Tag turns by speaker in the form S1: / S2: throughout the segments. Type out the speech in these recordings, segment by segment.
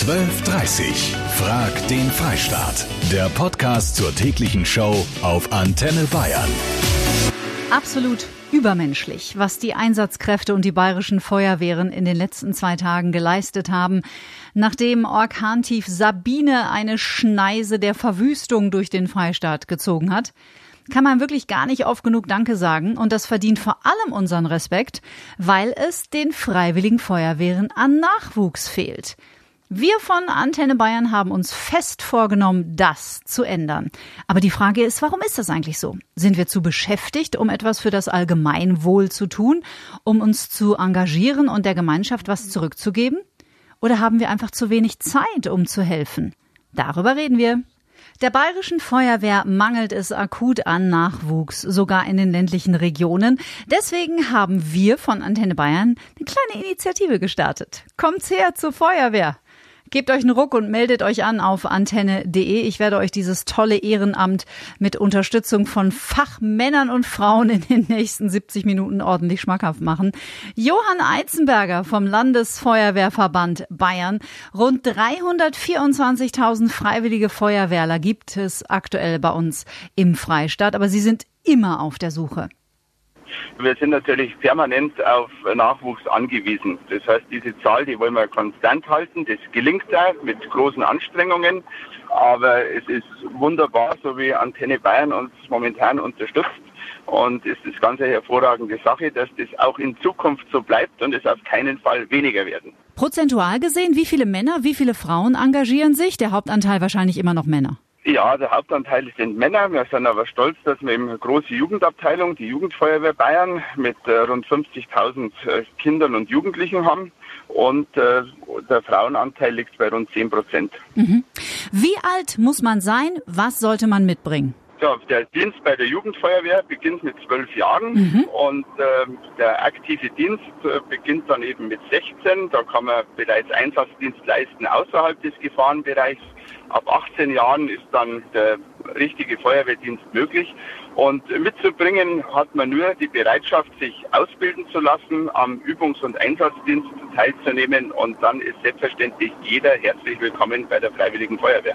S1: 12.30 Frag den Freistaat. Der Podcast zur täglichen Show auf Antenne Bayern.
S2: Absolut übermenschlich, was die Einsatzkräfte und die bayerischen Feuerwehren in den letzten zwei Tagen geleistet haben, nachdem Orkantief Sabine eine Schneise der Verwüstung durch den Freistaat gezogen hat kann man wirklich gar nicht oft genug Danke sagen und das verdient vor allem unseren Respekt, weil es den freiwilligen Feuerwehren an Nachwuchs fehlt. Wir von Antenne Bayern haben uns fest vorgenommen, das zu ändern. Aber die Frage ist, warum ist das eigentlich so? Sind wir zu beschäftigt, um etwas für das Allgemeinwohl zu tun, um uns zu engagieren und der Gemeinschaft was zurückzugeben? Oder haben wir einfach zu wenig Zeit, um zu helfen? Darüber reden wir. Der bayerischen Feuerwehr mangelt es akut an Nachwuchs, sogar in den ländlichen Regionen. Deswegen haben wir von Antenne Bayern eine kleine Initiative gestartet. Kommt's her zur Feuerwehr. Gebt euch einen Ruck und meldet euch an auf antenne.de. Ich werde euch dieses tolle Ehrenamt mit Unterstützung von Fachmännern und Frauen in den nächsten 70 Minuten ordentlich schmackhaft machen. Johann Eizenberger vom Landesfeuerwehrverband Bayern. Rund 324.000 freiwillige Feuerwehrler gibt es aktuell bei uns im Freistaat, aber sie sind immer auf der Suche.
S3: Wir sind natürlich permanent auf Nachwuchs angewiesen. Das heißt, diese Zahl, die wollen wir konstant halten. Das gelingt auch mit großen Anstrengungen. Aber es ist wunderbar, so wie Antenne Bayern uns momentan unterstützt. Und es ist ganz eine hervorragende Sache, dass das auch in Zukunft so bleibt und es auf keinen Fall weniger werden.
S2: Prozentual gesehen, wie viele Männer, wie viele Frauen engagieren sich? Der Hauptanteil wahrscheinlich immer noch Männer.
S3: Ja, der Hauptanteil sind Männer. Wir sind aber stolz, dass wir eben eine große Jugendabteilung, die Jugendfeuerwehr Bayern, mit äh, rund 50.000 äh, Kindern und Jugendlichen haben. Und äh, der Frauenanteil liegt bei rund 10 Prozent.
S2: Mhm. Wie alt muss man sein? Was sollte man mitbringen?
S3: Ja, der Dienst bei der Jugendfeuerwehr beginnt mit zwölf Jahren mhm. und äh, der aktive Dienst äh, beginnt dann eben mit 16. Da kann man bereits Einsatzdienst leisten außerhalb des Gefahrenbereichs. Ab 18 Jahren ist dann der richtige Feuerwehrdienst möglich. Und mitzubringen hat man nur die Bereitschaft, sich ausbilden zu lassen, am Übungs- und Einsatzdienst teilzunehmen. Und dann ist selbstverständlich jeder herzlich willkommen bei der Freiwilligen Feuerwehr.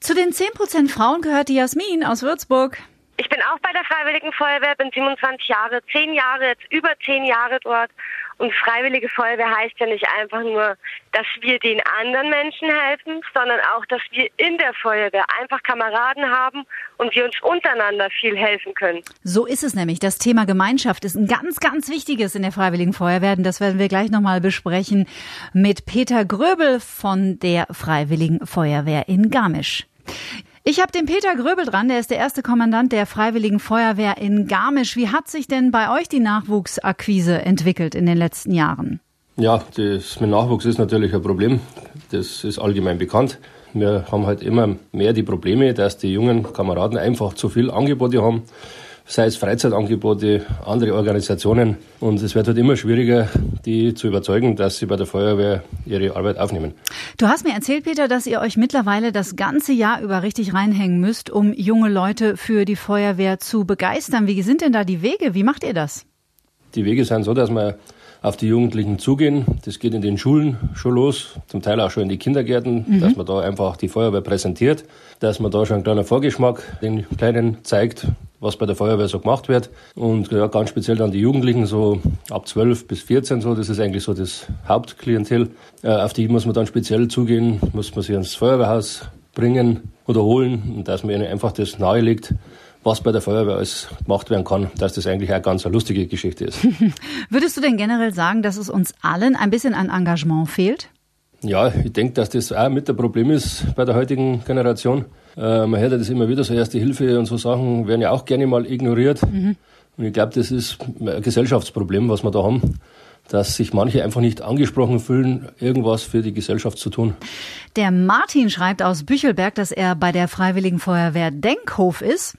S2: Zu den 10% Frauen gehört die Jasmin aus Würzburg.
S4: Ich bin auch bei der Freiwilligen Feuerwehr, bin 27 Jahre, 10 Jahre, jetzt über 10 Jahre dort. Und Freiwillige Feuerwehr heißt ja nicht einfach nur, dass wir den anderen Menschen helfen, sondern auch, dass wir in der Feuerwehr einfach Kameraden haben und wir uns untereinander viel helfen können.
S2: So ist es nämlich. Das Thema Gemeinschaft ist ein ganz, ganz wichtiges in der Freiwilligen Feuerwehr. Und das werden wir gleich nochmal besprechen mit Peter Gröbel von der Freiwilligen Feuerwehr in Garmisch. Ich habe den Peter Gröbel dran, der ist der erste Kommandant der Freiwilligen Feuerwehr in Garmisch. Wie hat sich denn bei euch die Nachwuchsakquise entwickelt in den letzten Jahren?
S5: Ja, das mit Nachwuchs ist natürlich ein Problem. Das ist allgemein bekannt. Wir haben halt immer mehr die Probleme, dass die jungen Kameraden einfach zu viel Angebote haben sei es Freizeitangebote, andere Organisationen. Und es wird halt immer schwieriger, die zu überzeugen, dass sie bei der Feuerwehr ihre Arbeit aufnehmen.
S2: Du hast mir erzählt, Peter, dass ihr euch mittlerweile das ganze Jahr über richtig reinhängen müsst, um junge Leute für die Feuerwehr zu begeistern. Wie sind denn da die Wege? Wie macht ihr das?
S5: Die Wege sind so, dass wir auf die Jugendlichen zugehen. Das geht in den Schulen schon los, zum Teil auch schon in die Kindergärten, mhm. dass man da einfach die Feuerwehr präsentiert, dass man da schon einen kleinen Vorgeschmack den Kleinen zeigt, was bei der Feuerwehr so gemacht wird. Und ja, ganz speziell dann die Jugendlichen, so ab 12 bis 14 so, das ist eigentlich so das Hauptklientel. Äh, auf die muss man dann speziell zugehen, muss man sie ins Feuerwehrhaus bringen oder holen und dass man ihnen einfach das nahelegt, was bei der Feuerwehr alles gemacht werden kann, dass das eigentlich auch ganz eine lustige Geschichte ist.
S2: Würdest du denn generell sagen, dass es uns allen ein bisschen an Engagement fehlt?
S5: Ja, ich denke, dass das auch mit der Problem ist bei der heutigen Generation. Äh, man hört ja das immer wieder, so Erste Hilfe und so Sachen werden ja auch gerne mal ignoriert. Mhm. Und ich glaube, das ist ein Gesellschaftsproblem, was wir da haben dass sich manche einfach nicht angesprochen fühlen, irgendwas für die Gesellschaft zu tun.
S2: Der Martin schreibt aus Büchelberg, dass er bei der Freiwilligen Feuerwehr Denkhof ist.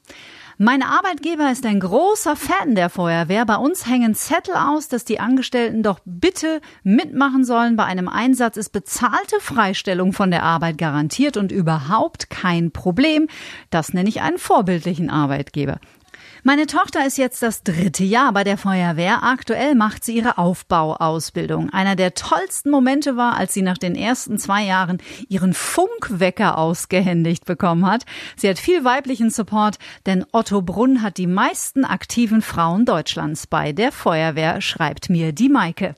S2: Mein Arbeitgeber ist ein großer Fan der Feuerwehr. Bei uns hängen Zettel aus, dass die Angestellten doch bitte mitmachen sollen. Bei einem Einsatz ist bezahlte Freistellung von der Arbeit garantiert und überhaupt kein Problem. Das nenne ich einen vorbildlichen Arbeitgeber. Meine Tochter ist jetzt das dritte Jahr bei der Feuerwehr. Aktuell macht sie ihre Aufbauausbildung. Einer der tollsten Momente war, als sie nach den ersten zwei Jahren ihren Funkwecker ausgehändigt bekommen hat. Sie hat viel weiblichen Support, denn Otto Brunn hat die meisten aktiven Frauen Deutschlands bei der Feuerwehr, schreibt mir die Maike.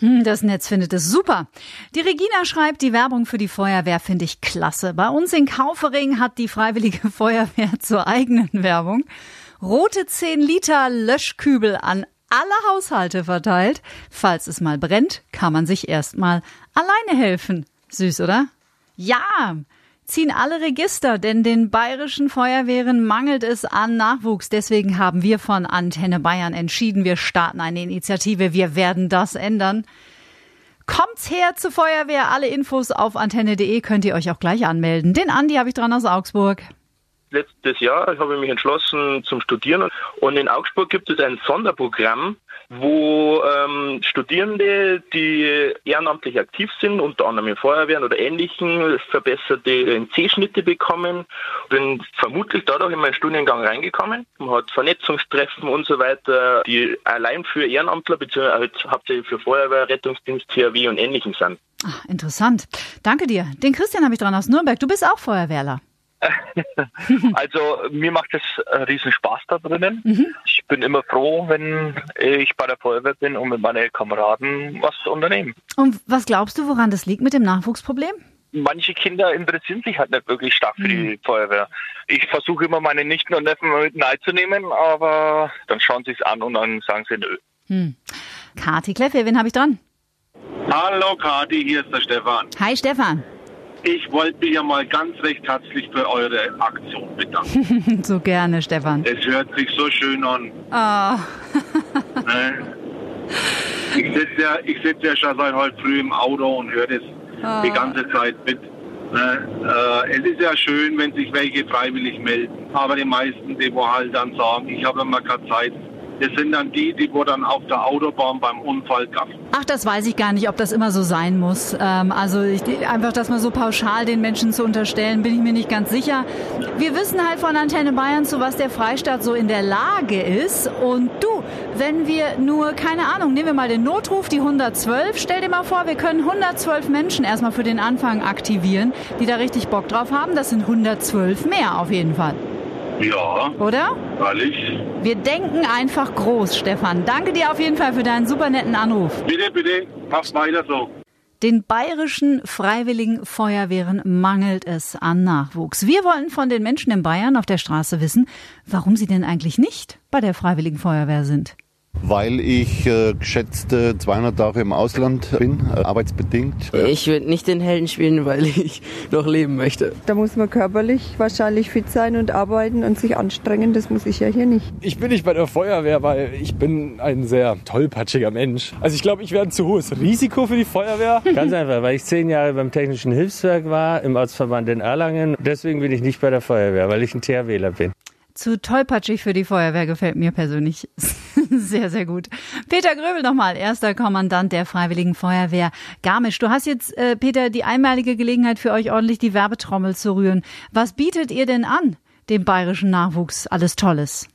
S2: Hm, das Netz findet es super. Die Regina schreibt, die Werbung für die Feuerwehr finde ich klasse. Bei uns in Kaufering hat die Freiwillige Feuerwehr zur eigenen Werbung rote 10 Liter Löschkübel an alle Haushalte verteilt. Falls es mal brennt, kann man sich erstmal alleine helfen. Süß, oder? Ja, ziehen alle Register, denn den bayerischen Feuerwehren mangelt es an Nachwuchs. Deswegen haben wir von Antenne Bayern entschieden, wir starten eine Initiative. Wir werden das ändern. Kommt's her zur Feuerwehr. Alle Infos auf antenne.de könnt ihr euch auch gleich anmelden. Den Andi habe ich dran aus Augsburg
S6: letztes Jahr habe ich mich entschlossen zum Studieren und in Augsburg gibt es ein Sonderprogramm, wo ähm, Studierende, die ehrenamtlich aktiv sind, unter anderem in Feuerwehren oder Ähnlichen, verbesserte C-Schnitte bekommen. Bin vermutlich dadurch in meinen Studiengang reingekommen. Man hat Vernetzungstreffen und so weiter, die allein für Ehrenamtler beziehungsweise halt hauptsächlich für Feuerwehr, Rettungsdienst, THW und Ähnlichen sind.
S2: Ach, interessant. Danke dir. Den Christian habe ich dran aus Nürnberg. Du bist auch Feuerwehrler.
S7: also mir macht es riesen Spaß da drinnen. Mhm. Ich bin immer froh, wenn ich bei der Feuerwehr bin und mit meinen Kameraden was unternehmen.
S2: Und was glaubst du, woran das liegt mit dem Nachwuchsproblem?
S7: Manche Kinder interessieren sich halt nicht wirklich stark für mhm. die Feuerwehr. Ich versuche immer meine Nichten und Neffen mit nein aber dann schauen sie es an und dann sagen sie nö.
S2: Hm. Kati Kleffe, wen habe ich dran?
S8: Hallo Kati, hier ist der Stefan.
S2: Hi Stefan.
S8: Ich wollte mich ja mal ganz recht herzlich für eure Aktion bedanken.
S2: so gerne, Stefan.
S8: Es hört sich so schön an.
S2: Oh.
S8: ich sitze ja, sitz ja schon seit heute früh im Auto und höre das oh. die ganze Zeit mit. Äh, es ist ja schön, wenn sich welche freiwillig melden. Aber die meisten, die wo halt dann sagen, ich habe immer keine Zeit, das sind dann die, die wo dann auf der Autobahn beim Unfall gab.
S2: Ach, das weiß ich gar nicht, ob das immer so sein muss. Ähm, also ich, einfach, dass man so pauschal den Menschen zu unterstellen, bin ich mir nicht ganz sicher. Wir wissen halt von Antenne Bayern, zu was der Freistaat so in der Lage ist. Und du, wenn wir nur, keine Ahnung, nehmen wir mal den Notruf, die 112. Stell dir mal vor, wir können 112 Menschen erstmal für den Anfang aktivieren, die da richtig Bock drauf haben. Das sind 112 mehr auf jeden Fall.
S8: Ja.
S2: Oder?
S8: Freilich.
S2: Wir denken einfach groß, Stefan. Danke dir auf jeden Fall für deinen super netten Anruf.
S8: Bitte, bitte, mach's weiter so.
S2: Den bayerischen Freiwilligen Feuerwehren mangelt es an Nachwuchs. Wir wollten von den Menschen in Bayern auf der Straße wissen, warum sie denn eigentlich nicht bei der Freiwilligen Feuerwehr sind
S9: weil ich äh, geschätzte 200 Tage im Ausland bin, äh, arbeitsbedingt.
S10: Ich würde nicht den Helden spielen, weil ich noch leben möchte.
S11: Da muss man körperlich wahrscheinlich fit sein und arbeiten und sich anstrengen. Das muss ich ja hier nicht.
S12: Ich bin nicht bei der Feuerwehr, weil ich bin ein sehr tollpatschiger Mensch. Also ich glaube, ich wäre ein zu hohes Risiko für die Feuerwehr.
S13: Ganz einfach, weil ich zehn Jahre beim Technischen Hilfswerk war, im Ortsverband in Erlangen. Deswegen bin ich nicht bei der Feuerwehr, weil ich ein THWler bin.
S2: Zu tollpatschig für die Feuerwehr gefällt mir persönlich sehr, sehr gut. Peter Gröbel nochmal, erster Kommandant der Freiwilligen Feuerwehr Garmisch. Du hast jetzt, äh, Peter, die einmalige Gelegenheit für euch ordentlich die Werbetrommel zu rühren. Was bietet ihr denn an, dem bayerischen Nachwuchs? Alles Tolles.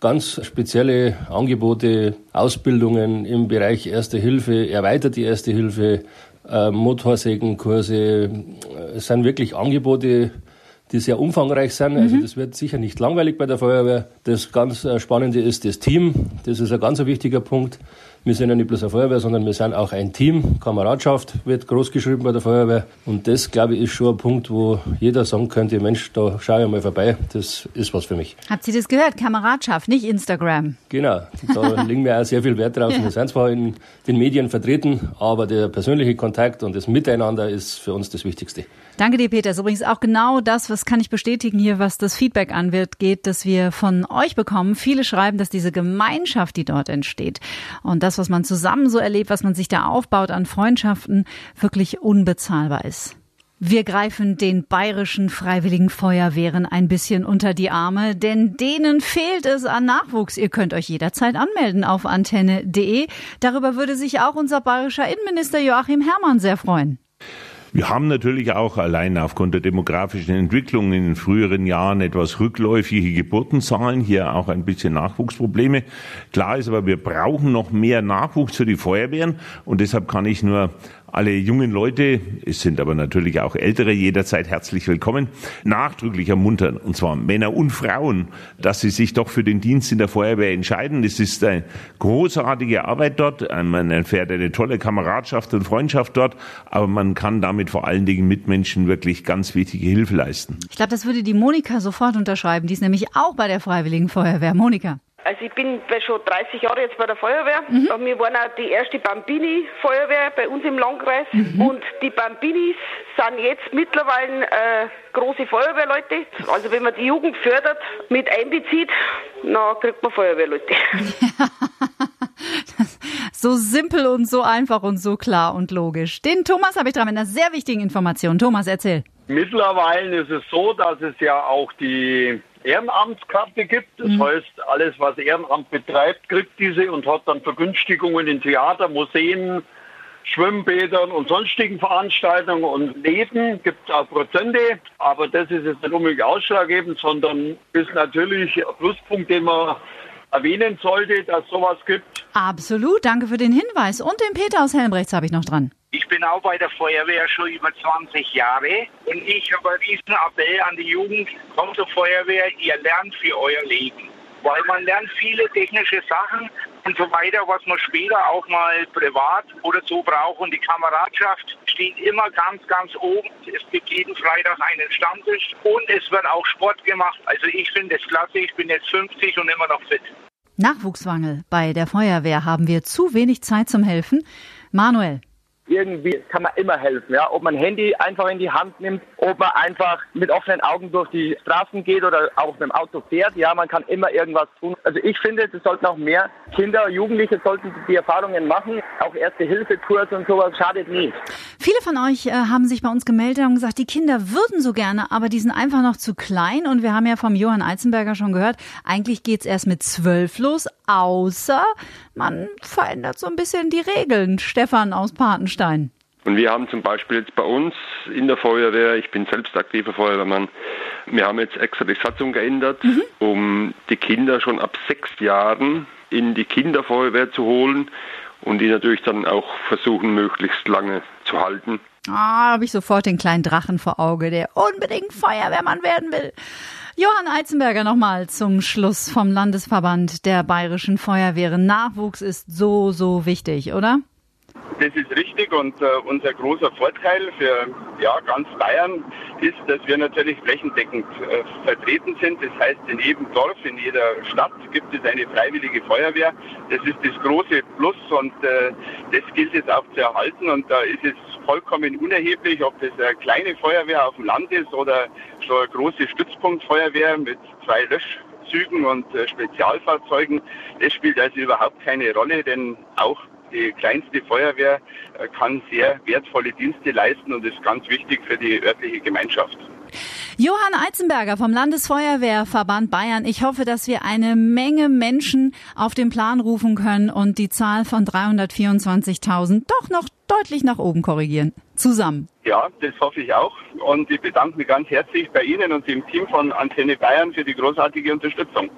S5: Ganz spezielle Angebote, Ausbildungen im Bereich Erste Hilfe, erweiterte Erste Hilfe, äh, Motorsägenkurse. Es sind wirklich Angebote, die sehr umfangreich sind. Also mhm. das wird sicher nicht langweilig bei der Feuerwehr. Das ganz äh, Spannende ist das Team. Das ist ein ganz wichtiger Punkt. Wir sind ja nicht bloß eine Feuerwehr, sondern wir sind auch ein Team. Kameradschaft wird groß geschrieben bei der Feuerwehr. Und das, glaube ich, ist schon ein Punkt, wo jeder sagen könnte, Mensch, da schaue ich mal vorbei. Das ist was für mich.
S2: Habt ihr das gehört? Kameradschaft, nicht Instagram.
S5: Genau. Da legen wir auch sehr viel Wert drauf. Wir sind zwar in den Medien vertreten, aber der persönliche Kontakt und das Miteinander ist für uns das Wichtigste.
S2: Danke dir, Peter. Das ist übrigens auch genau das, was kann ich bestätigen hier, was das Feedback anwirkt, geht, dass wir von euch bekommen. Viele schreiben, dass diese Gemeinschaft, die dort entsteht und das, was man zusammen so erlebt, was man sich da aufbaut an Freundschaften, wirklich unbezahlbar ist. Wir greifen den bayerischen Freiwilligen Feuerwehren ein bisschen unter die Arme, denn denen fehlt es an Nachwuchs. Ihr könnt euch jederzeit anmelden auf antenne.de. Darüber würde sich auch unser bayerischer Innenminister Joachim Herrmann sehr freuen.
S14: Wir haben natürlich auch allein aufgrund der demografischen Entwicklung in den früheren Jahren etwas rückläufige Geburtenzahlen, hier auch ein bisschen Nachwuchsprobleme. Klar ist aber, wir brauchen noch mehr Nachwuchs für die Feuerwehren und deshalb kann ich nur alle jungen Leute, es sind aber natürlich auch ältere, jederzeit herzlich willkommen, nachdrücklich ermuntern, und zwar Männer und Frauen, dass sie sich doch für den Dienst in der Feuerwehr entscheiden. Es ist eine großartige Arbeit dort, man erfährt eine tolle Kameradschaft und Freundschaft dort, aber man kann damit vor allen Dingen Mitmenschen wirklich ganz wichtige Hilfe leisten.
S2: Ich glaube, das würde die Monika sofort unterschreiben. Die ist nämlich auch bei der Freiwilligen Feuerwehr. Monika.
S15: Also ich bin schon 30 Jahre jetzt bei der Feuerwehr. Mhm. Wir waren auch die erste Bambini-Feuerwehr bei uns im Landkreis. Mhm. Und die Bambinis sind jetzt mittlerweile äh, große Feuerwehrleute. Also wenn man die Jugend fördert, mit einbezieht, dann kriegt man Feuerwehrleute.
S2: so simpel und so einfach und so klar und logisch. Den Thomas habe ich dran mit einer sehr wichtigen Information. Thomas, erzähl.
S16: Mittlerweile ist es so, dass es ja auch die Ehrenamtskarte gibt. Das mhm. heißt, alles, was Ehrenamt betreibt, kriegt diese und hat dann Vergünstigungen in Theater, Museen, Schwimmbädern und sonstigen Veranstaltungen und Läden gibt es auch Prozente, aber das ist jetzt nicht unbedingt ausschlaggebend, sondern ist natürlich ein Pluspunkt, den man erwähnen sollte, dass sowas gibt.
S2: Absolut, danke für den Hinweis. Und den Peter aus Helmbrechts habe ich noch dran.
S17: Ich bin auch bei der Feuerwehr schon über 20 Jahre und ich habe einen riesen Appell an die Jugend, kommt zur Feuerwehr, ihr lernt für euer Leben. Weil man lernt viele technische Sachen und so weiter, was man später auch mal privat oder so braucht. Und die Kameradschaft steht immer ganz, ganz oben. Es gibt jeden Freitag einen Stammtisch und es wird auch Sport gemacht. Also ich finde es klasse. Ich bin jetzt 50 und immer noch fit.
S2: Nachwuchswangel bei der Feuerwehr haben wir zu wenig Zeit zum Helfen. Manuel,
S18: irgendwie kann man immer helfen. Ja? Ob man Handy einfach in die Hand nimmt, ob man einfach mit offenen Augen durch die Straßen geht oder auch mit dem Auto fährt. Ja, man kann immer irgendwas tun. Also ich finde, es sollten auch mehr Kinder, Jugendliche sollten die Erfahrungen machen. Auch Erste-Hilfe-Kurs und sowas schadet nie.
S2: Viele von euch äh, haben sich bei uns gemeldet und gesagt, die Kinder würden so gerne, aber die sind einfach noch zu klein. Und wir haben ja vom Johann Eizenberger schon gehört, eigentlich geht's erst mit zwölf los, außer man verändert so ein bisschen die Regeln. Stefan aus Patenstein.
S19: Und wir haben zum Beispiel jetzt bei uns in der Feuerwehr, ich bin selbst aktiver Feuerwehrmann, wir haben jetzt extra die Satzung geändert, mhm. um die Kinder schon ab sechs Jahren in die Kinderfeuerwehr zu holen und die natürlich dann auch versuchen, möglichst lange zu halten.
S2: Ah, habe ich sofort den kleinen Drachen vor Auge, der unbedingt Feuerwehrmann werden will. Johann Eizenberger nochmal zum Schluss vom Landesverband der Bayerischen Feuerwehren. Nachwuchs ist so, so wichtig, oder?
S3: Das ist richtig und äh, unser großer Vorteil für ja, ganz Bayern ist, dass wir natürlich flächendeckend äh, vertreten sind. Das heißt, in jedem Dorf, in jeder Stadt gibt es eine freiwillige Feuerwehr. Das ist das große Plus und äh, das gilt es auch zu erhalten. Und da ist es vollkommen unerheblich, ob das eine kleine Feuerwehr auf dem Land ist oder schon eine große Stützpunktfeuerwehr mit zwei Löschzügen und äh, Spezialfahrzeugen. Das spielt also überhaupt keine Rolle, denn auch die kleinste Feuerwehr äh, kann sehr wertvolle Dienste leisten und ist ganz wichtig für die örtliche Gemeinschaft.
S2: Johann Eizenberger vom Landesfeuerwehrverband Bayern. Ich hoffe, dass wir eine Menge Menschen auf den Plan rufen können und die Zahl von 324.000 doch noch deutlich nach oben korrigieren. Zusammen.
S3: Ja, das hoffe ich auch. Und ich bedanke mich ganz herzlich bei Ihnen und dem Team von Antenne Bayern für die großartige Unterstützung.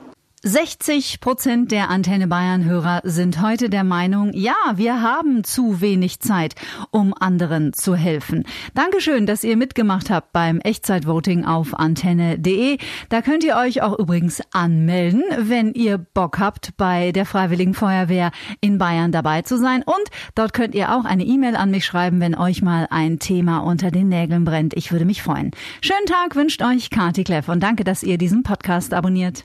S2: 60 Prozent der Antenne Bayern Hörer sind heute der Meinung, ja, wir haben zu wenig Zeit, um anderen zu helfen. Dankeschön, dass ihr mitgemacht habt beim Echtzeitvoting auf antenne.de. Da könnt ihr euch auch übrigens anmelden, wenn ihr Bock habt, bei der Freiwilligen Feuerwehr in Bayern dabei zu sein. Und dort könnt ihr auch eine E-Mail an mich schreiben, wenn euch mal ein Thema unter den Nägeln brennt. Ich würde mich freuen. Schönen Tag wünscht euch Kati Kleff und danke, dass ihr diesen Podcast abonniert.